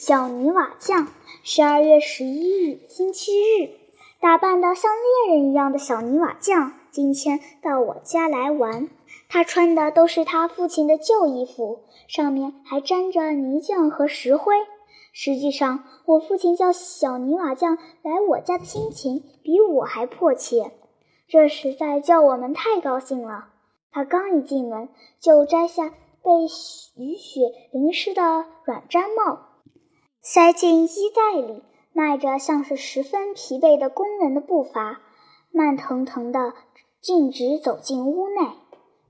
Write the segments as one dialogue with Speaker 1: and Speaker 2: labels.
Speaker 1: 小泥瓦匠，十二月十一日，星期日。打扮得像猎人一样的小泥瓦匠今天到我家来玩。他穿的都是他父亲的旧衣服，上面还沾着泥浆和石灰。实际上，我父亲叫小泥瓦匠来我家的心情比我还迫切，这实在叫我们太高兴了。他刚一进门，就摘下被雨雪淋湿的软毡帽。塞进衣袋里，迈着像是十分疲惫的工人的步伐，慢腾腾地径直走进屋内。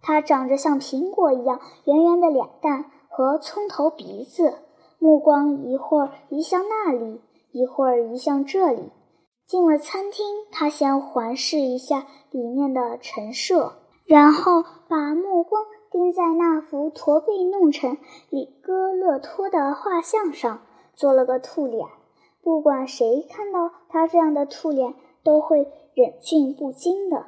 Speaker 1: 他长着像苹果一样圆圆的脸蛋和葱头鼻子，目光一会儿移向那里，一会儿移向这里。进了餐厅，他先环视一下里面的陈设，然后把目光盯在那幅驼背弄成里戈勒托的画像上。做了个兔脸，不管谁看到他这样的兔脸，都会忍俊不禁的。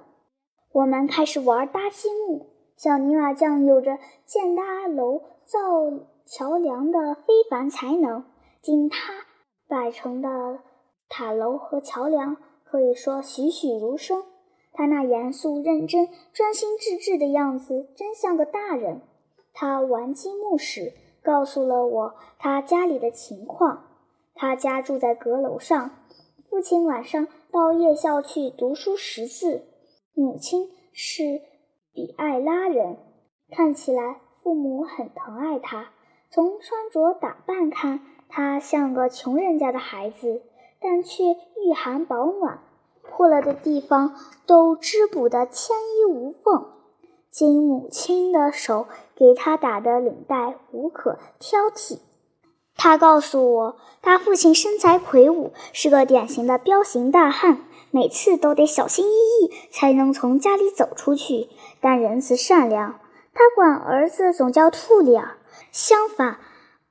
Speaker 1: 我们开始玩搭积木。小泥瓦匠有着建搭楼、造桥梁的非凡才能，经他摆成的塔楼和桥梁可以说栩栩如生。他那严肃认真、专心致志的样子，真像个大人。他玩积木时。告诉了我他家里的情况。他家住在阁楼上，父亲晚上到夜校去读书识字，母亲是比艾拉人。看起来父母很疼爱他。从穿着打扮看，他像个穷人家的孩子，但却御寒保暖，破了的地方都织补得天衣无缝。经母亲的手给他打的领带无可挑剔。他告诉我，他父亲身材魁梧，是个典型的彪形大汉，每次都得小心翼翼才能从家里走出去，但仁慈善良。他管儿子总叫兔脸儿。相反，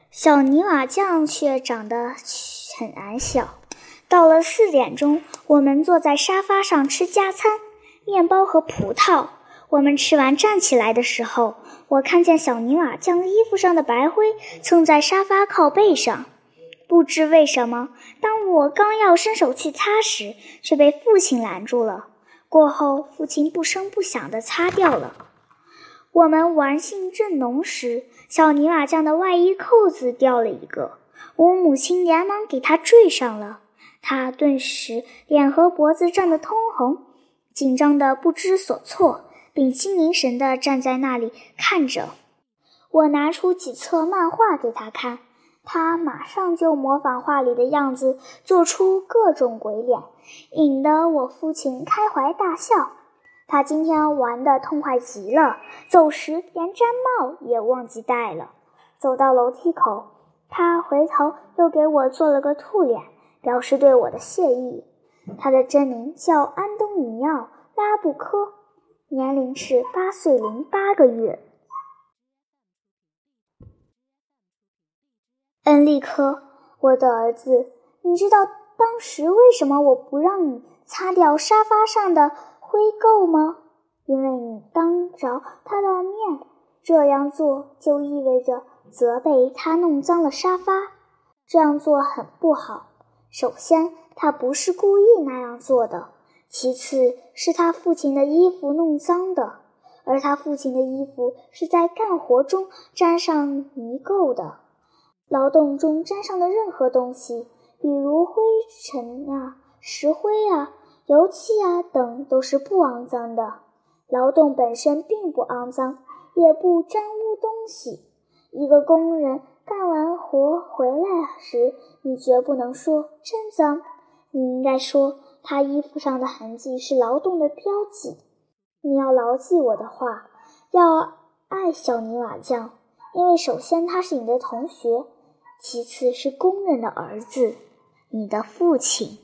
Speaker 1: 小泥瓦匠却长得很矮小。到了四点钟，我们坐在沙发上吃加餐，面包和葡萄。我们吃完站起来的时候，我看见小泥瓦匠衣服上的白灰蹭在沙发靠背上。不知为什么，当我刚要伸手去擦时，却被父亲拦住了。过后，父亲不声不响地擦掉了。我们玩兴正浓时，小泥瓦匠的外衣扣子掉了一个，我母亲连忙给他缀上了。他顿时脸和脖子涨得通红，紧张得不知所措。屏气凝神地站在那里看着我，拿出几册漫画给他看，他马上就模仿画里的样子，做出各种鬼脸，引得我父亲开怀大笑。他今天玩得痛快极了，走时连毡帽也忘记戴了。走到楼梯口，他回头又给我做了个兔脸，表示对我的谢意。他的真名叫安东尼奥·拉布科。年龄是八岁零八个月。恩利科，我的儿子，你知道当时为什么我不让你擦掉沙发上的灰垢吗？因为你当着他的面这样做，就意味着责备他弄脏了沙发。这样做很不好。首先，他不是故意那样做的。其次是他父亲的衣服弄脏的，而他父亲的衣服是在干活中沾上泥垢的。劳动中沾上的任何东西，比如灰尘啊、石灰啊、油漆啊等，都是不肮脏的。劳动本身并不肮脏，也不沾污东西。一个工人干完活回来时，你绝不能说真脏，你应该说。他衣服上的痕迹是劳动的标记。你要牢记我的话，要爱小泥瓦匠，因为首先他是你的同学，其次是工人的儿子，你的父亲。